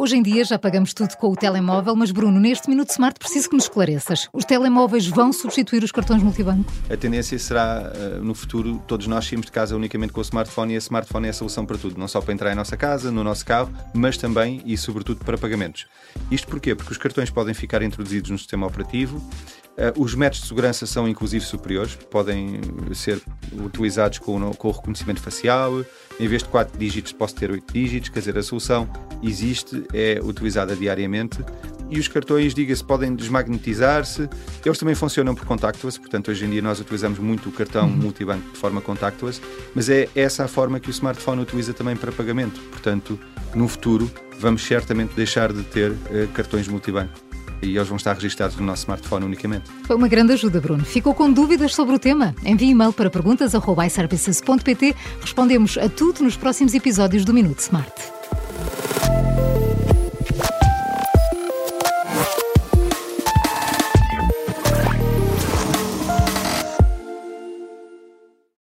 Hoje em dia já pagamos tudo com o telemóvel, mas Bruno, neste Minuto Smart preciso que nos esclareças. Os telemóveis vão substituir os cartões multibanco? A tendência será, eh, no futuro, todos nós saímos de casa unicamente com o smartphone e a smartphone é a solução para tudo, não só para entrar em nossa casa, no nosso carro, mas também e sobretudo para pagamentos. Isto porquê? Porque os cartões podem ficar introduzidos no sistema operativo, os métodos de segurança são inclusive superiores, podem ser utilizados com, com o reconhecimento facial, em vez de 4 dígitos posso ter 8 dígitos, quer dizer, a solução existe, é utilizada diariamente e os cartões, diga-se, podem desmagnetizar-se. Eles também funcionam por contactless, portanto, hoje em dia nós utilizamos muito o cartão uhum. multibanco de forma contactless, mas é essa a forma que o smartphone utiliza também para pagamento. Portanto, no futuro, vamos certamente deixar de ter uh, cartões multibanco e eles vão estar registados no nosso smartphone unicamente. Foi uma grande ajuda, Bruno. Ficou com dúvidas sobre o tema? Envie e-mail para perguntas.iservices.pt. Respondemos a tudo nos próximos episódios do Minuto Smart.